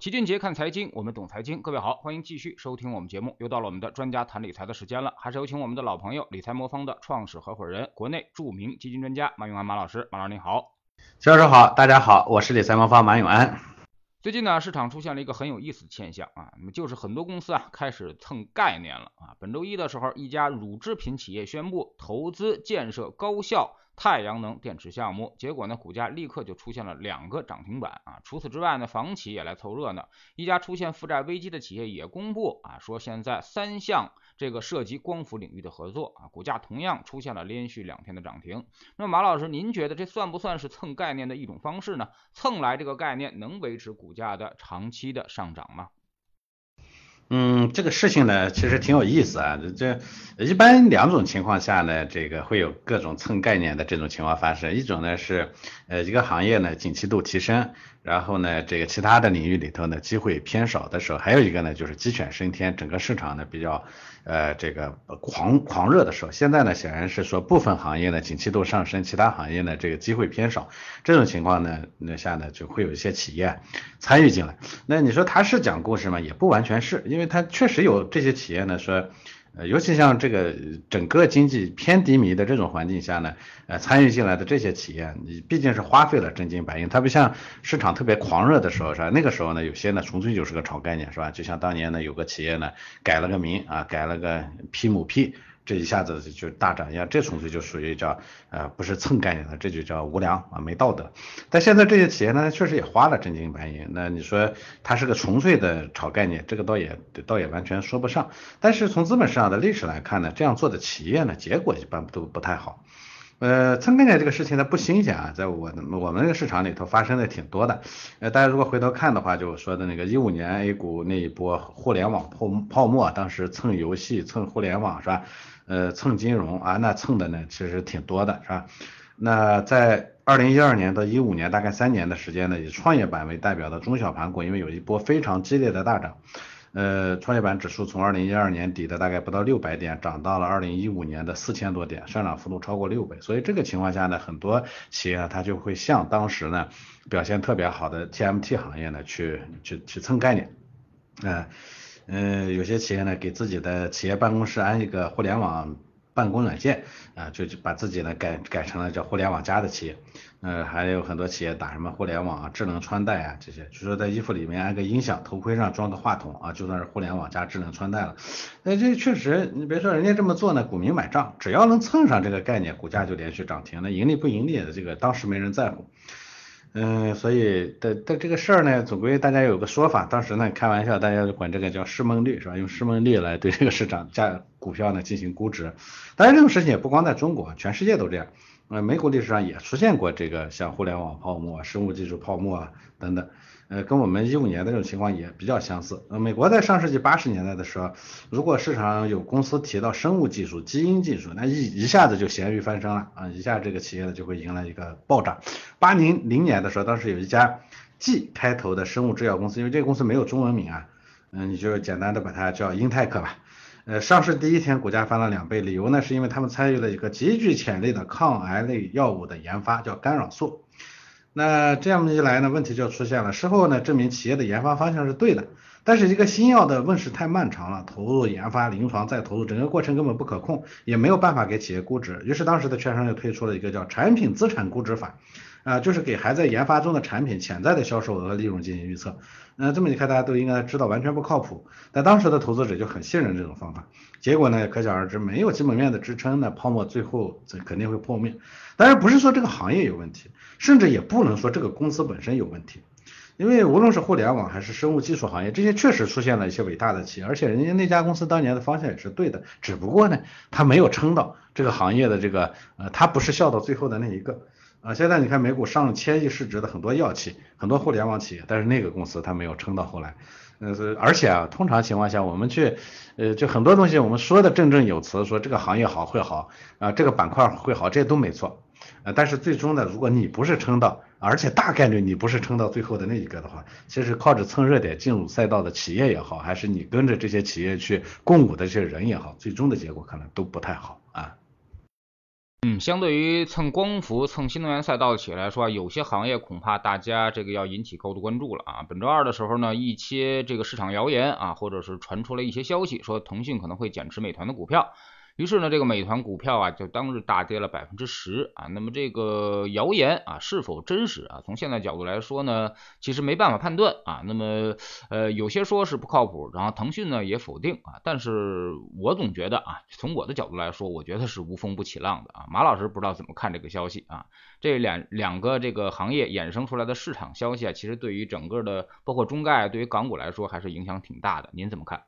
齐俊杰看财经，我们懂财经。各位好，欢迎继续收听我们节目。又到了我们的专家谈理财的时间了，还是有请我们的老朋友理财魔方的创始合伙人、国内著名基金专家马永安马老师。马老师您好，齐老师好，大家好，我是理财魔方马永安。最近呢，市场出现了一个很有意思的现象啊，那么就是很多公司啊开始蹭概念了啊。本周一的时候，一家乳制品企业宣布投资建设高效。太阳能电池项目，结果呢，股价立刻就出现了两个涨停板啊！除此之外呢，房企也来凑热闹，一家出现负债危机的企业也公布啊，说现在三项这个涉及光伏领域的合作啊，股价同样出现了连续两天的涨停。那么马老师，您觉得这算不算是蹭概念的一种方式呢？蹭来这个概念能维持股价的长期的上涨吗？嗯，这个事情呢，其实挺有意思啊。这一般两种情况下呢，这个会有各种蹭概念的这种情况发生。一种呢是，呃，一个行业呢景气度提升。然后呢，这个其他的领域里头呢，机会偏少的时候，还有一个呢，就是鸡犬升天，整个市场呢比较，呃，这个狂狂热的时候。现在呢，显然是说部分行业呢景气度上升，其他行业呢这个机会偏少。这种情况呢，那下呢就会有一些企业参与进来。那你说他是讲故事吗？也不完全是，因为因为它确实有这些企业呢说。呃，尤其像这个整个经济偏低迷的这种环境下呢，呃，参与进来的这些企业，你毕竟是花费了真金白银，它不像市场特别狂热的时候是吧？那个时候呢，有些呢纯粹就是个炒概念是吧？就像当年呢有个企业呢改了个名啊，改了个 P 母 P。这一下子就大涨一样，这纯粹就属于叫呃不是蹭概念的，这就叫无良啊没道德。但现在这些企业呢，确实也花了真金白银，那你说它是个纯粹的炒概念，这个倒也倒也完全说不上。但是从资本市场的历史来看呢，这样做的企业呢，结果一般都不太好。呃，蹭概念这个事情呢不新鲜啊，在我我们这个市场里头发生的挺多的。呃，大家如果回头看的话，就说的那个一五年 A 股那一波互联网泡泡沫，当时蹭游戏、蹭互联网是吧？呃，蹭金融啊，那蹭的呢其实挺多的是吧？那在二零一二年到一五年大概三年的时间呢，以创业板为代表的中小盘股，因为有一波非常激烈的大涨。呃，创业板指数从二零一二年底的大概不到六百点，涨到了二零一五年的四千多点，上涨幅度超过六倍。所以这个情况下呢，很多企业它就会向当时呢表现特别好的 TMT 行业呢去去去蹭概念。嗯嗯，有些企业呢给自己的企业办公室安一个互联网。办公软件啊，就把自己呢改改成了叫互联网加的企业，呃，还有很多企业打什么互联网啊、智能穿戴啊这些，就说在衣服里面安个音响，头盔上装个话筒啊，就算是互联网加智能穿戴了。那这确实，你别说人家这么做呢，股民买账，只要能蹭上这个概念，股价就连续涨停。那盈利不盈利的这个当时没人在乎。嗯，所以的的这个事儿呢，总归大家有个说法，当时呢开玩笑，大家就管这个叫市梦率是吧？用市梦率来对这个市场价股票呢进行估值。当然这种事情也不光在中国，全世界都这样。呃，美股历史上也出现过这个像互联网泡沫啊、生物技术泡沫啊等等。呃，跟我们一五年的这种情况也比较相似。呃，美国在上世纪八十年代的时候，如果市场有公司提到生物技术、基因技术，那一一下子就咸鱼翻身了啊，一下这个企业呢就会迎来一个暴涨。八零零年的时候，当时有一家 G 开头的生物制药公司，因为这个公司没有中文名啊，嗯，你就简单的把它叫英泰克吧。呃，上市第一天股价翻了两倍，理由呢是因为他们参与了一个极具潜力的抗癌类药物的研发，叫干扰素。那这样一来呢，问题就出现了。事后呢，证明企业的研发方向是对的，但是一个新药的问世太漫长了，投入研发、临床再投入，整个过程根本不可控，也没有办法给企业估值。于是当时的券商就推出了一个叫产品资产估值法，啊，就是给还在研发中的产品潜在的销售额、利润进行预测。那这么一看，大家都应该知道完全不靠谱。但当时的投资者就很信任这种方法，结果呢，可想而知，没有基本面的支撑，那泡沫最后肯定会破灭。当然不是说这个行业有问题。甚至也不能说这个公司本身有问题，因为无论是互联网还是生物技术行业，这些确实出现了一些伟大的企业，而且人家那家公司当年的方向也是对的，只不过呢，它没有撑到这个行业的这个，呃，它不是笑到最后的那一个，啊，现在你看美股上千亿市值的很多药企，很多互联网企业，但是那个公司它没有撑到后来，呃是，而且啊，通常情况下我们去，呃，就很多东西我们说的振振有词，说这个行业好会好，啊，这个板块会好，这些都没错。呃，但是最终呢，如果你不是撑到，而且大概率你不是撑到最后的那一个的话，其实靠着蹭热点进入赛道的企业也好，还是你跟着这些企业去共舞的这些人也好，最终的结果可能都不太好啊。嗯，相对于蹭光伏、蹭新能源赛道的企业来说，有些行业恐怕大家这个要引起高度关注了啊。本周二的时候呢，一些这个市场谣言啊，或者是传出了一些消息，说腾讯可能会减持美团的股票。于是呢，这个美团股票啊，就当日大跌了百分之十啊。那么这个谣言啊，是否真实啊？从现在角度来说呢，其实没办法判断啊。那么呃，有些说是不靠谱，然后腾讯呢也否定啊。但是我总觉得啊，从我的角度来说，我觉得是无风不起浪的啊。马老师不知道怎么看这个消息啊？这两两个这个行业衍生出来的市场消息啊，其实对于整个的包括中概，对于港股来说还是影响挺大的。您怎么看？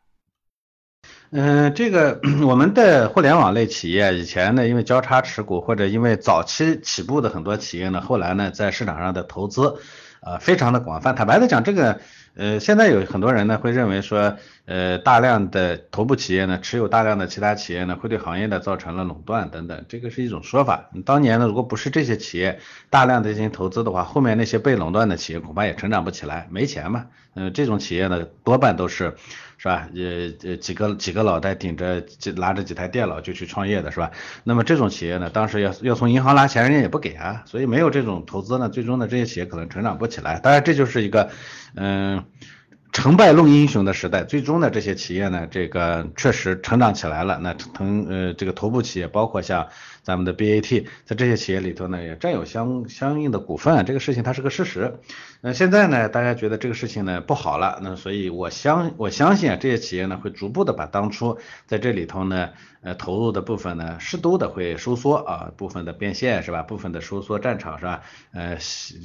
嗯，这个我们的互联网类企业以前呢，因为交叉持股或者因为早期起步的很多企业呢，后来呢在市场上的投资，呃，非常的广泛。坦白的讲，这个呃，现在有很多人呢会认为说，呃，大量的头部企业呢持有大量的其他企业呢，会对行业呢造成了垄断等等，这个是一种说法。当年呢，如果不是这些企业大量的进行投资的话，后面那些被垄断的企业恐怕也成长不起来，没钱嘛。嗯，这种企业呢多半都是。是吧？呃呃，几个几个脑袋顶着几拿着几台电脑就去创业的是吧？那么这种企业呢，当时要要从银行拿钱，人家也不给啊，所以没有这种投资呢，最终呢这些企业可能成长不起来。当然这就是一个嗯成败论英雄的时代，最终呢这些企业呢这个确实成长起来了。那腾呃这个头部企业包括像。咱们的 BAT 在这些企业里头呢，也占有相相应的股份，这个事情它是个事实。那现在呢，大家觉得这个事情呢不好了，那所以我相我相信啊，这些企业呢会逐步的把当初在这里头呢呃投入的部分呢适度的会收缩啊，部分的变现是吧？部分的收缩战场是吧？呃，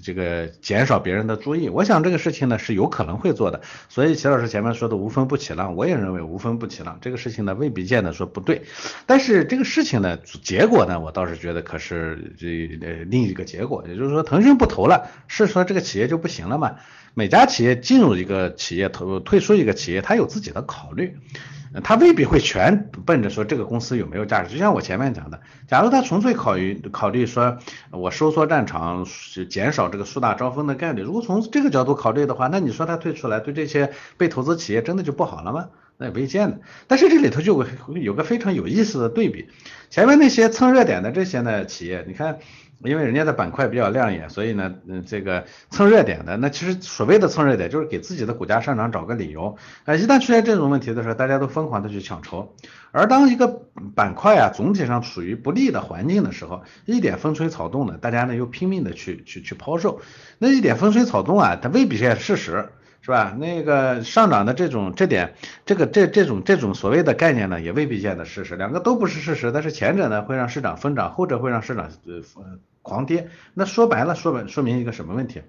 这个减少别人的注意，我想这个事情呢是有可能会做的。所以齐老师前面说的无风不起浪，我也认为无风不起浪，这个事情呢未必见得说不对，但是这个事情呢结果。那我倒是觉得，可是这呃另一个结果，也就是说，腾讯不投了，是说这个企业就不行了吗？每家企业进入一个企业投退出一个企业，他有自己的考虑，他未必会全奔着说这个公司有没有价值。就像我前面讲的，假如他纯粹考虑考虑说我收缩战场，减少这个树大招风的概率，如果从这个角度考虑的话，那你说他退出来，对这些被投资企业真的就不好了吗？那也未见的，但是这里头就有个非常有意思的对比，前面那些蹭热点的这些呢企业，你看，因为人家的板块比较亮眼，所以呢，嗯，这个蹭热点的，那其实所谓的蹭热点就是给自己的股价上涨找个理由，啊，一旦出现这种问题的时候，大家都疯狂的去抢筹，而当一个板块啊总体上处于不利的环境的时候，一点风吹草动的，大家呢又拼命的去去去抛售，那一点风吹草动啊，它未必是事实。是吧？那个上涨的这种这点，这个这这种这种所谓的概念呢，也未必见得事实。两个都不是事实，但是前者呢会让市场疯涨，后者会让市场呃狂跌。那说白了，说白说明一个什么问题？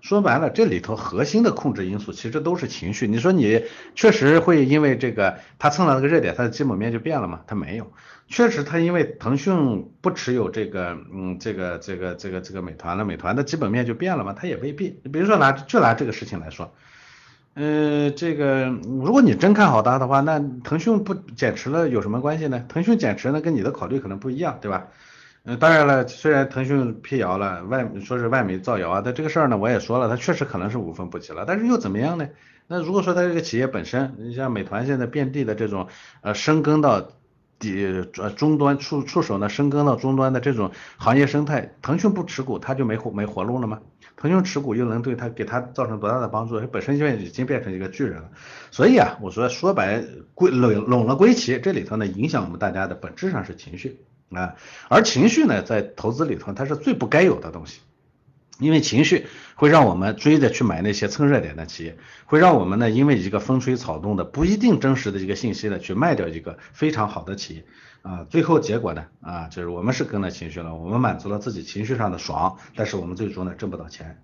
说白了，这里头核心的控制因素其实都是情绪。你说你确实会因为这个它蹭到那个热点，它的基本面就变了吗？它没有。确实，它因为腾讯不持有这个嗯这个这个这个这个美团了，美团的基本面就变了吗？它也未必。比如说拿就拿这个事情来说。呃，这个如果你真看好它的话，那腾讯不减持了有什么关系呢？腾讯减持呢跟你的考虑可能不一样，对吧？嗯，当然了，虽然腾讯辟谣了，外说是外媒造谣啊，但这个事儿呢我也说了，它确实可能是无风不起了，但是又怎么样呢？那如果说它这个企业本身，你像美团现在遍地的这种呃深耕到底呃终端触触手呢深耕到终端的这种行业生态，腾讯不持股它就没活没活路了吗？腾讯持股又能对他给他造成多大的帮助？它本身就已经变成一个巨人了。所以啊，我说说白归拢拢了归齐，这里头呢影响我们大家的本质上是情绪啊，而情绪呢在投资里头它是最不该有的东西，因为情绪会让我们追着去买那些蹭热点的企业，会让我们呢因为一个风吹草动的不一定真实的一个信息呢去卖掉一个非常好的企业。啊，最后结果呢？啊，就是我们是跟了情绪了，我们满足了自己情绪上的爽，但是我们最终呢挣不到钱。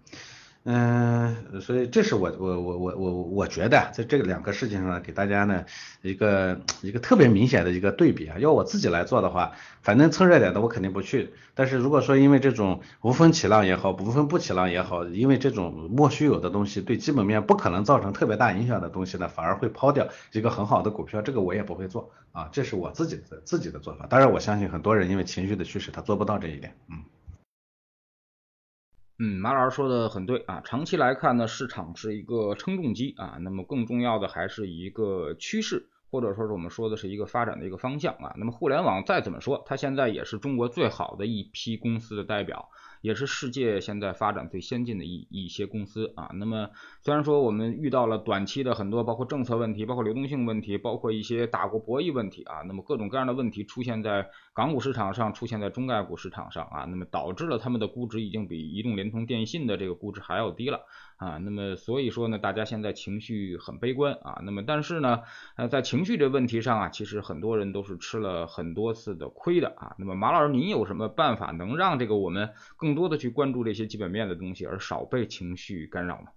嗯，所以这是我我我我我我觉得在这两个事情上给大家呢一个一个特别明显的一个对比啊。要我自己来做的话，反正蹭热点的我肯定不去。但是如果说因为这种无风起浪也好，无风不起浪也好，因为这种莫须有的东西对基本面不可能造成特别大影响的东西呢，反而会抛掉一个很好的股票，这个我也不会做啊。这是我自己的自己的做法。当然我相信很多人因为情绪的驱使，他做不到这一点。嗯。嗯，马老师说的很对啊，长期来看呢，市场是一个称重机啊，那么更重要的还是一个趋势。或者说是我们说的是一个发展的一个方向啊。那么互联网再怎么说，它现在也是中国最好的一批公司的代表。也是世界现在发展最先进的一一些公司啊。那么虽然说我们遇到了短期的很多，包括政策问题，包括流动性问题，包括一些大国博弈问题啊，那么各种各样的问题出现在港股市场上，出现在中概股市场上啊，那么导致了他们的估值已经比移动、联通、电信的这个估值还要低了。啊，那么所以说呢，大家现在情绪很悲观啊。那么但是呢，呃，在情绪这问题上啊，其实很多人都是吃了很多次的亏的啊。那么马老师，您有什么办法能让这个我们更多的去关注这些基本面的东西，而少被情绪干扰呢？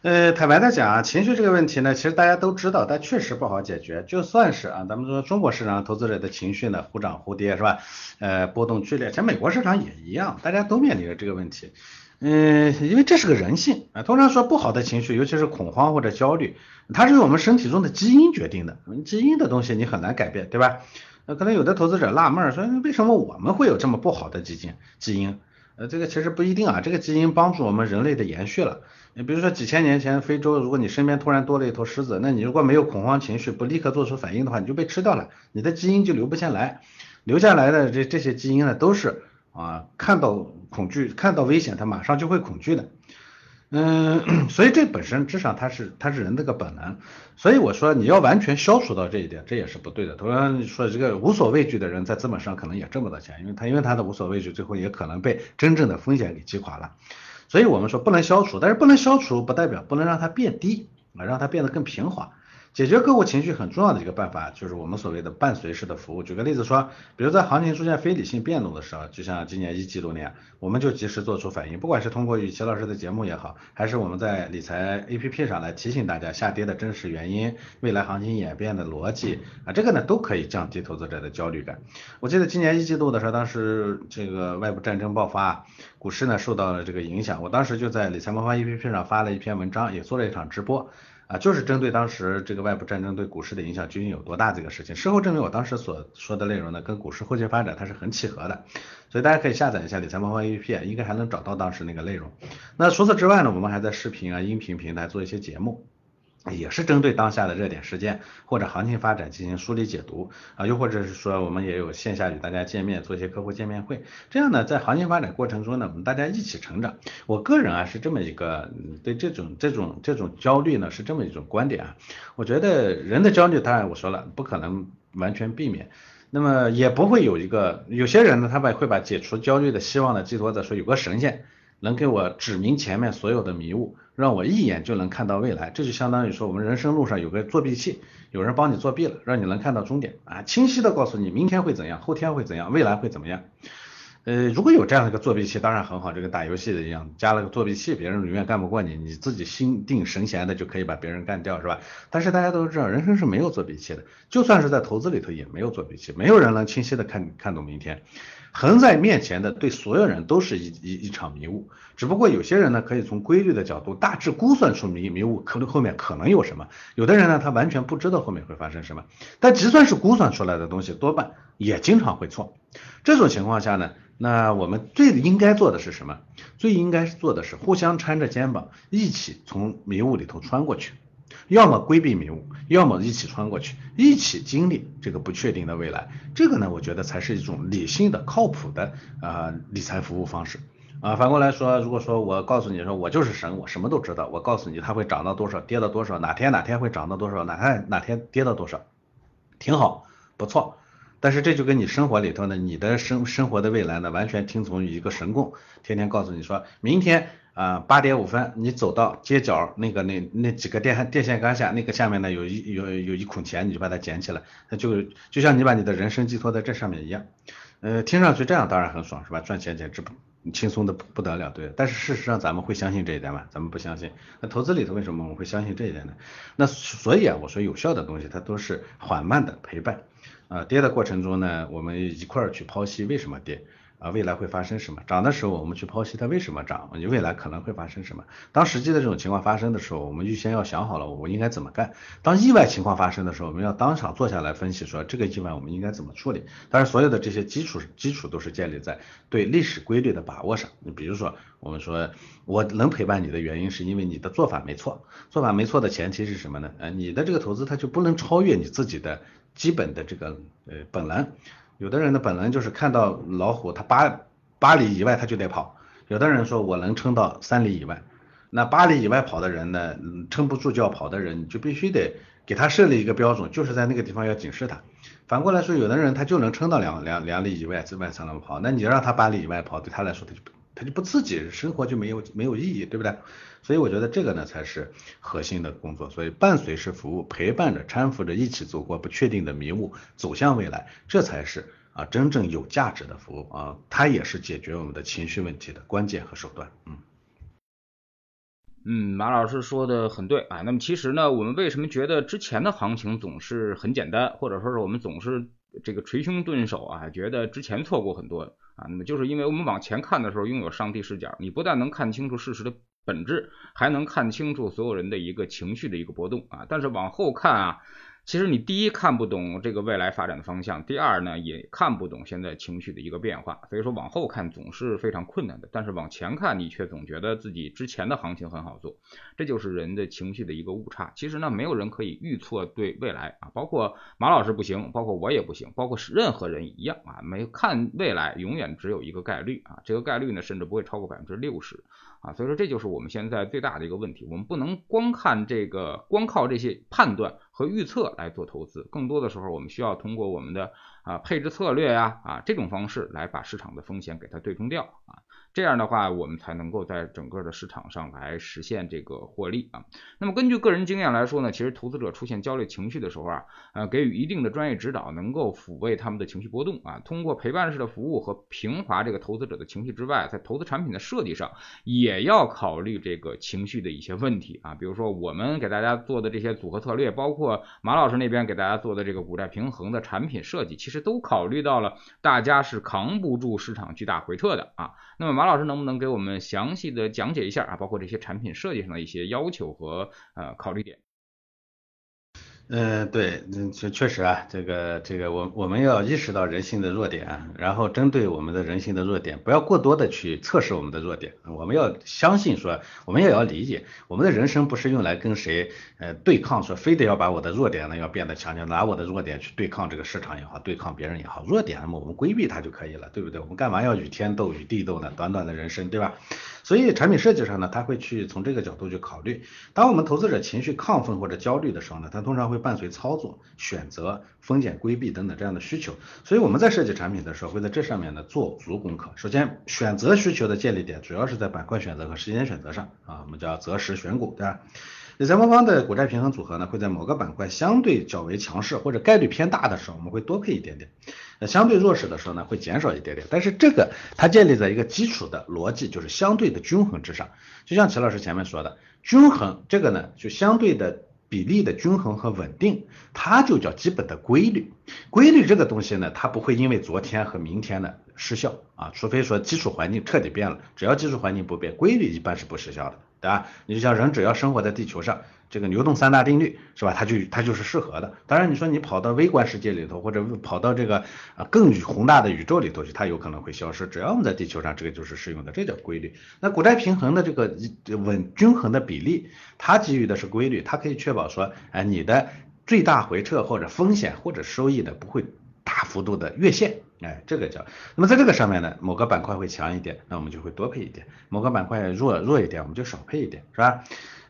呃，坦白的讲啊，情绪这个问题呢，其实大家都知道，但确实不好解决。就算是啊，咱们说中国市场投资者的情绪呢，忽涨忽跌是吧？呃，波动剧烈，其实美国市场也一样，大家都面临着这个问题。嗯，因为这是个人性啊。通常说不好的情绪，尤其是恐慌或者焦虑，它是由我们身体中的基因决定的。基因的东西你很难改变，对吧？那可能有的投资者纳闷说，为什么我们会有这么不好的基因？基因？呃，这个其实不一定啊。这个基因帮助我们人类的延续了。你比如说几千年前非洲，如果你身边突然多了一头狮子，那你如果没有恐慌情绪，不立刻做出反应的话，你就被吃掉了，你的基因就留不下来。留下来的这这些基因呢，都是。啊，看到恐惧，看到危险，他马上就会恐惧的。嗯，所以这本身至少它是它是人这个本能。所以我说你要完全消除到这一点，这也是不对的。同样说这个无所畏惧的人在资本上可能也挣不到钱，因为他因为他的无所畏惧，最后也可能被真正的风险给击垮了。所以我们说不能消除，但是不能消除不代表不能让它变低啊，让它变得更平滑。解决客户情绪很重要的一个办法，就是我们所谓的伴随式的服务。举个例子说，比如在行情出现非理性变动的时候，就像今年一季度那样，我们就及时做出反应。不管是通过与齐老师的节目也好，还是我们在理财 APP 上来提醒大家下跌的真实原因、未来行情演变的逻辑啊，这个呢都可以降低投资者的焦虑感。我记得今年一季度的时候，当时这个外部战争爆发，股市呢受到了这个影响，我当时就在理财魔方 APP 上发了一篇文章，也做了一场直播。啊，就是针对当时这个外部战争对股市的影响究竟有多大这个事情，事后证明我当时所说的内容呢，跟股市后续发展它是很契合的，所以大家可以下载一下理财魔方 APP，应该还能找到当时那个内容。那除此之外呢，我们还在视频啊、音频平台做一些节目。也是针对当下的热点事件或者行情发展进行梳理解读啊，又或者是说我们也有线下与大家见面做一些客户见面会，这样呢，在行情发展过程中呢，我们大家一起成长。我个人啊是这么一个对这种这种这种焦虑呢是这么一种观点啊，我觉得人的焦虑当然我说了不可能完全避免，那么也不会有一个有些人呢他把会把解除焦虑的希望呢寄托在说有个神仙。能给我指明前面所有的迷雾，让我一眼就能看到未来，这就相当于说我们人生路上有个作弊器，有人帮你作弊了，让你能看到终点啊，清晰的告诉你明天会怎样，后天会怎样，未来会怎么样。呃，如果有这样的一个作弊器，当然很好，这个打游戏的一样，加了个作弊器，别人永远干不过你，你自己心定神闲的就可以把别人干掉，是吧？但是大家都知道，人生是没有作弊器的，就算是在投资里头也没有作弊器，没有人能清晰的看看懂明天。横在面前的，对所有人都是一一一场迷雾。只不过有些人呢，可以从规律的角度大致估算出迷迷雾可能后面可能有什么；有的人呢，他完全不知道后面会发生什么。但就算是估算出来的东西，多半也经常会错。这种情况下呢，那我们最应该做的是什么？最应该做的是互相搀着肩膀，一起从迷雾里头穿过去。要么规避迷雾，要么一起穿过去，一起经历这个不确定的未来。这个呢，我觉得才是一种理性的、靠谱的啊理财服务方式啊。反过来说，如果说我告诉你说我就是神，我什么都知道，我告诉你它会涨到多少，跌到多少，哪天哪天会涨到多少，哪天哪天跌到多少，挺好，不错。但是这就跟你生活里头呢，你的生生活的未来呢，完全听从于一个神供，天天告诉你说明天。啊，八点五分，你走到街角那个那那几个电电线杆下，那个下面呢有一有有一捆钱，你就把它捡起来，那就就像你把你的人生寄托在这上面一样。呃，听上去这样当然很爽，是吧？赚钱简直不轻松的不得了，对。但是事实上咱们会相信这一点吗？咱们不相信。那投资里头为什么我们会相信这一点呢？那所以啊，我说有效的东西它都是缓慢的陪伴。啊，跌的过程中呢，我们一块儿去剖析为什么跌。啊，未来会发生什么？涨的时候我们去剖析它为什么涨，你未来可能会发生什么？当实际的这种情况发生的时候，我们预先要想好了我应该怎么干。当意外情况发生的时候，我们要当场坐下来分析说这个意外我们应该怎么处理。当然，所有的这些基础基础都是建立在对历史规律的把握上。你比如说，我们说我能陪伴你的原因是因为你的做法没错，做法没错的前提是什么呢？呃，你的这个投资它就不能超越你自己的基本的这个呃本能。有的人的本能就是看到老虎，他八八里以外他就得跑。有的人说我能撑到三里以外，那八里以外跑的人呢，撑不住就要跑的人，就必须得给他设立一个标准，就是在那个地方要警示他。反过来说，有的人他就能撑到两两两里以外之外才能跑，那你让他八里以外跑，对他来说他就他就不刺激，生活就没有没有意义，对不对？所以我觉得这个呢才是核心的工作。所以伴随式服务，陪伴着、搀扶着，一起走过不确定的迷雾，走向未来，这才是啊真正有价值的服务啊！它也是解决我们的情绪问题的关键和手段。嗯嗯，马老师说的很对啊。那么其实呢，我们为什么觉得之前的行情总是很简单，或者说是我们总是这个捶胸顿首啊，觉得之前错过很多啊？那么就是因为我们往前看的时候拥有上帝视角，你不但能看清楚事实的。本质还能看清楚所有人的一个情绪的一个波动啊，但是往后看啊。其实你第一看不懂这个未来发展的方向，第二呢也看不懂现在情绪的一个变化，所以说往后看总是非常困难的。但是往前看，你却总觉得自己之前的行情很好做，这就是人的情绪的一个误差。其实呢，没有人可以预测对未来啊，包括马老师不行，包括我也不行，包括任何人一样啊，没看未来永远只有一个概率啊，这个概率呢甚至不会超过百分之六十啊，所以说这就是我们现在最大的一个问题，我们不能光看这个，光靠这些判断。和预测来做投资，更多的时候我们需要通过我们的啊配置策略呀啊这种方式来把市场的风险给它对冲掉啊。这样的话，我们才能够在整个的市场上来实现这个获利啊。那么根据个人经验来说呢，其实投资者出现焦虑情绪的时候啊，呃，给予一定的专业指导，能够抚慰他们的情绪波动啊。通过陪伴式的服务和平滑这个投资者的情绪之外，在投资产品的设计上，也要考虑这个情绪的一些问题啊。比如说我们给大家做的这些组合策略，包括马老师那边给大家做的这个股债平衡的产品设计，其实都考虑到了大家是扛不住市场巨大回撤的啊。那么马马老师能不能给我们详细的讲解一下啊？包括这些产品设计上的一些要求和呃考虑点。嗯，对，嗯，确确实啊，这个这个，我我们要意识到人性的弱点，然后针对我们的人性的弱点，不要过多的去测试我们的弱点。我们要相信说，我们也要理解，我们的人生不是用来跟谁呃对抗，说非得要把我的弱点呢要变得强，强，拿我的弱点去对抗这个市场也好，对抗别人也好，弱点那么我们规避它就可以了，对不对？我们干嘛要与天斗与地斗呢？短短的人生，对吧？所以产品设计上呢，他会去从这个角度去考虑。当我们投资者情绪亢奋或者焦虑的时候呢，它通常会伴随操作、选择、风险规避等等这样的需求。所以我们在设计产品的时候，会在这上面呢做足功课。首先，选择需求的建立点主要是在板块选择和时间选择上啊，我们叫择时选股，对吧？理财魔方的股债平衡组合呢，会在某个板块相对较为强势或者概率偏大的时候，我们会多配一点点。那相对弱势的时候呢，会减少一点点，但是这个它建立在一个基础的逻辑，就是相对的均衡之上。就像齐老师前面说的，均衡这个呢，就相对的比例的均衡和稳定，它就叫基本的规律。规律这个东西呢，它不会因为昨天和明天的失效啊，除非说基础环境彻底变了。只要基础环境不变，规律一般是不失效的，对吧？你就像人只要生活在地球上。这个牛顿三大定律是吧？它就它就是适合的。当然，你说你跑到微观世界里头，或者跑到这个啊更宏大的宇宙里头去，它有可能会消失。只要我们在地球上，这个就是适用的，这叫规律。那股债平衡的这个稳均衡的比例，它基于的是规律，它可以确保说，哎，你的最大回撤或者风险或者收益呢不会大幅度的越线，哎，这个叫。那么在这个上面呢，某个板块会强一点，那我们就会多配一点；某个板块弱弱一点，我们就少配一点，是吧？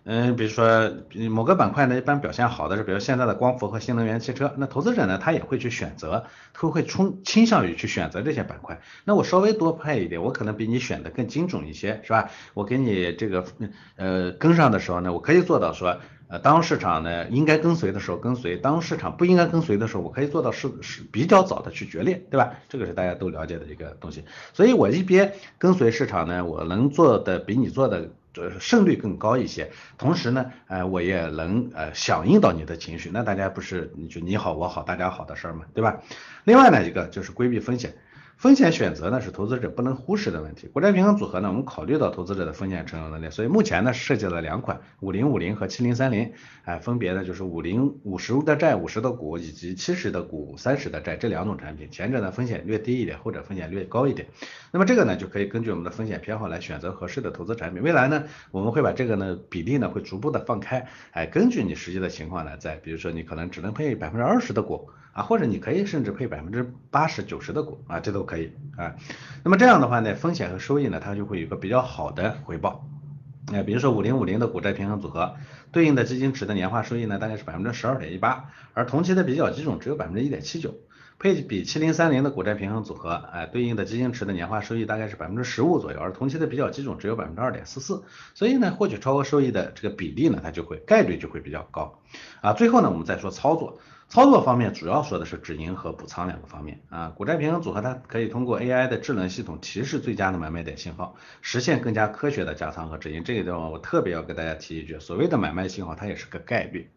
嗯，比如说某个板块呢，一般表现好的是，比如现在的光伏和新能源汽车，那投资者呢，他也会去选择，他会冲倾向于去选择这些板块。那我稍微多配一点，我可能比你选的更精准一些，是吧？我给你这个呃跟上的时候呢，我可以做到说，呃，当市场呢应该跟随的时候跟随，当市场不应该跟随的时候，我可以做到是是比较早的去决裂，对吧？这个是大家都了解的一个东西。所以我一边跟随市场呢，我能做的比你做的。这胜率更高一些，同时呢，呃，我也能呃响应到你的情绪，那大家不是你就你好我好大家好的事儿嘛，对吧？另外呢一个就是规避风险。风险选择呢是投资者不能忽视的问题。国债平衡组合呢，我们考虑到投资者的风险承受能力，所以目前呢设计了两款五零五零和七零三零，哎，分别呢就是五零五十的债五十的股以及七十的股三十的债这两种产品，前者呢风险略低一点，后者风险略高一点。那么这个呢就可以根据我们的风险偏好来选择合适的投资产品。未来呢我们会把这个呢比例呢会逐步的放开，哎，根据你实际的情况呢，在比如说你可能只能配百分之二十的股。啊，或者你可以甚至配百分之八十九十的股啊，这都可以啊。那么这样的话呢，风险和收益呢，它就会有个比较好的回报。哎，比如说五零五零的股债平衡组合，对应的基金池的年化收益呢，大概是百分之十二点一八，而同期的比较基准只有百分之一点七九。配比七零三零的股债平衡组合，哎，对应的基金池的年化收益大概是百分之十五左右，而同期的比较基准只有百分之二点四四。所以呢，获取超额收益的这个比例呢，它就会概率就会比较高。啊，最后呢，我们再说操作。操作方面主要说的是止盈和补仓两个方面啊，股债平衡组合它可以通过 AI 的智能系统提示最佳的买卖点信号，实现更加科学的加仓和止盈。这个地方我特别要跟大家提一句，所谓的买卖信号它也是个概率，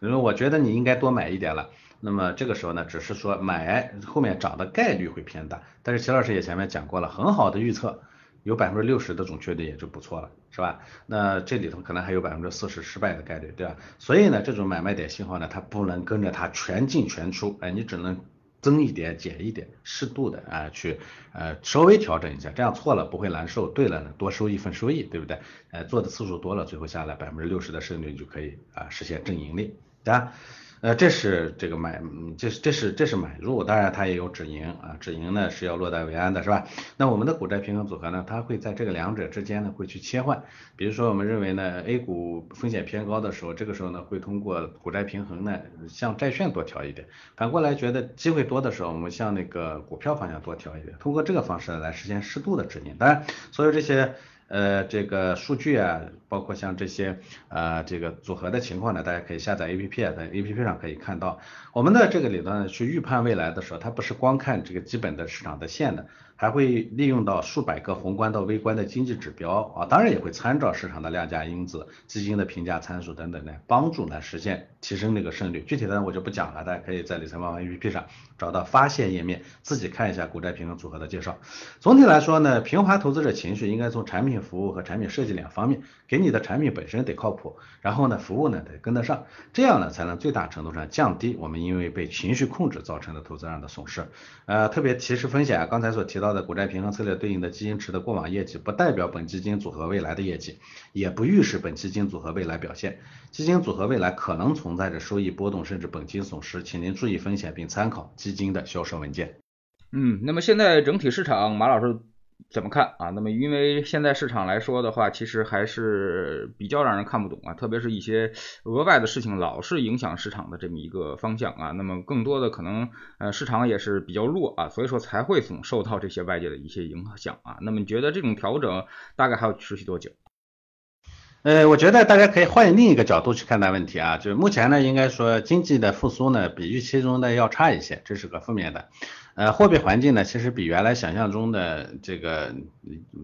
因为我觉得你应该多买一点了，那么这个时候呢，只是说买后面涨的概率会偏大，但是齐老师也前面讲过了，很好的预测。有百分之六十的准确率也就不错了，是吧？那这里头可能还有百分之四十失败的概率，对吧？所以呢，这种买卖点信号呢，它不能跟着它全进全出，哎，你只能增一点减一点，适度的啊去呃稍微调整一下，这样错了不会难受，对了呢多收一份收益，对不对？呃，做的次数多了，最后下来百分之六十的胜率就可以啊实现正盈利，对吧？呃，这是这个买，这是这是这是买入，当然它也有止盈啊，止盈呢是要落袋为安的，是吧？那我们的股债平衡组合呢，它会在这个两者之间呢会去切换，比如说我们认为呢 A 股风险偏高的时候，这个时候呢会通过股债平衡呢向债券多调一点，反过来觉得机会多的时候，我们向那个股票方向多调一点，通过这个方式来实现适度的止盈。当然，所有这些。呃，这个数据啊，包括像这些呃这个组合的情况呢，大家可以下载 A P P 啊，在 A P P 上可以看到。我们的这个里头，去预判未来的时候，它不是光看这个基本的市场的线的。还会利用到数百个宏观到微观的经济指标啊，当然也会参照市场的量价因子、基金的评价参数等等呢，帮助呢实现提升那个胜率。具体的我就不讲了，大家可以在理财猫猫 APP 上找到发现页面，自己看一下股债平衡组合的介绍。总体来说呢，平滑投资者情绪应该从产品服务和产品设计两方面，给你的产品本身得靠谱，然后呢服务呢得跟得上，这样呢才能最大程度上降低我们因为被情绪控制造成的投资上的损失。呃，特别提示风险啊，刚才所提到。的股债平衡策略对应的基金池的过往业绩，不代表本基金组合未来的业绩，也不预示本基金组合未来表现。基金组合未来可能存在着收益波动，甚至本金损失，请您注意风险并参考基金的销售文件。嗯，那么现在整体市场，马老师。怎么看啊？那么因为现在市场来说的话，其实还是比较让人看不懂啊，特别是一些额外的事情老是影响市场的这么一个方向啊。那么更多的可能呃市场也是比较弱啊，所以说才会总受到这些外界的一些影响啊。那么你觉得这种调整大概还要持续多久？呃，我觉得大家可以换另一个角度去看待问题啊，就是目前呢，应该说经济的复苏呢比预期中的要差一些，这是个负面的。呃，货币环境呢，其实比原来想象中的这个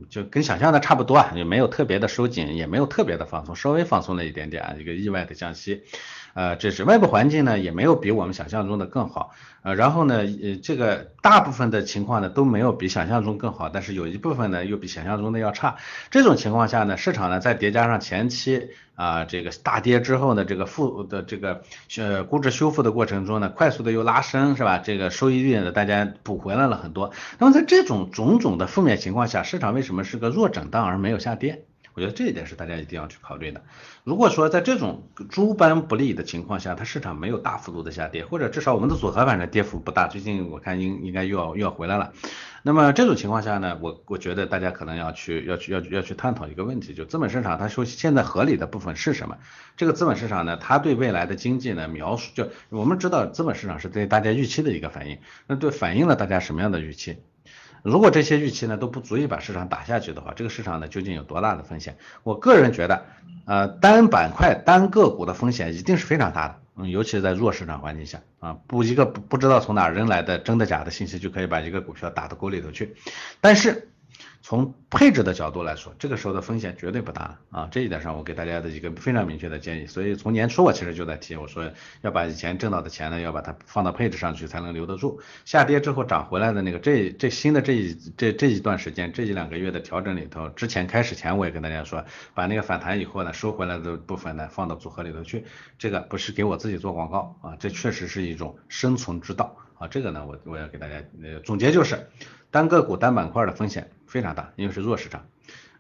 就跟想象的差不多啊，也没有特别的收紧，也没有特别的放松，稍微放松了一点点啊，一个意外的降息。呃，这是外部环境呢，也没有比我们想象中的更好。呃，然后呢，呃，这个大部分的情况呢都没有比想象中更好，但是有一部分呢又比想象中的要差。这种情况下呢，市场呢再叠加上前期啊这个大跌之后呢，这个复的这个呃估值修复的过程中呢，快速的又拉升，是吧？这个收益率呢大家补回来了很多。那么在这种种种的负面情况下，市场为什么是个弱震荡而没有下跌？我觉得这一点是大家一定要去考虑的。如果说在这种诸般不利的情况下，它市场没有大幅度的下跌，或者至少我们的组合反正跌幅不大，最近我看应应该又要又要回来了。那么这种情况下呢，我我觉得大家可能要去要去要要去探讨一个问题，就资本市场它说现在合理的部分是什么？这个资本市场呢，它对未来的经济呢描述，就我们知道资本市场是对大家预期的一个反应，那对反映了大家什么样的预期？如果这些预期呢都不足以把市场打下去的话，这个市场呢究竟有多大的风险？我个人觉得，呃，单板块、单个股的风险一定是非常大的，嗯，尤其是在弱市场环境下，啊，不一个不不知道从哪扔来的真的假的信息就可以把一个股票打到沟里头去。但是从配置的角度来说，这个时候的风险绝对不大啊！这一点上我给大家的一个非常明确的建议。所以从年初我其实就在提，我说要把以前挣到的钱呢，要把它放到配置上去才能留得住。下跌之后涨回来的那个这这新的这一这这一段时间这一两个月的调整里头，之前开始前我也跟大家说，把那个反弹以后呢收回来的部分呢放到组合里头去。这个不是给我自己做广告啊，这确实是一种生存之道啊。这个呢我我要给大家呃总结就是。单个股、单板块的风险非常大，因为是弱市场，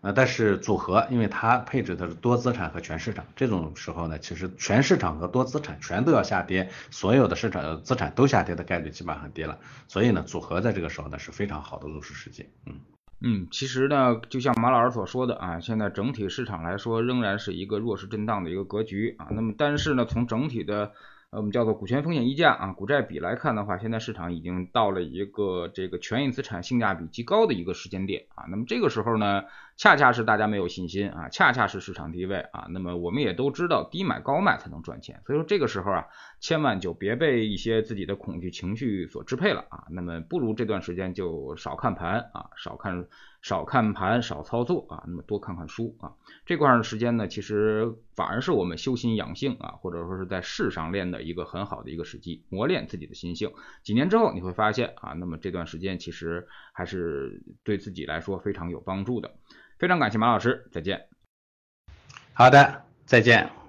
呃，但是组合，因为它配置的是多资产和全市场，这种时候呢，其实全市场和多资产全都要下跌，所有的市场资产都下跌的概率基本上很低了，所以呢，组合在这个时候呢是非常好的入市时机。嗯嗯，其实呢，就像马老师所说的啊，现在整体市场来说仍然是一个弱势震荡的一个格局啊，那么但是呢，从整体的我们叫做股权风险溢价啊，股债比来看的话，现在市场已经到了一个这个权益资产性价比极高的一个时间点啊。那么这个时候呢，恰恰是大家没有信心啊，恰恰是市场低位啊。那么我们也都知道，低买高卖才能赚钱，所以说这个时候啊，千万就别被一些自己的恐惧情绪所支配了啊。那么不如这段时间就少看盘啊，少看。少看盘，少操作啊，那么多看看书啊。这块儿的时间呢，其实反而是我们修心养性啊，或者说是在世上练的一个很好的一个时机，磨练自己的心性。几年之后你会发现啊，那么这段时间其实还是对自己来说非常有帮助的。非常感谢马老师，再见。好的，再见。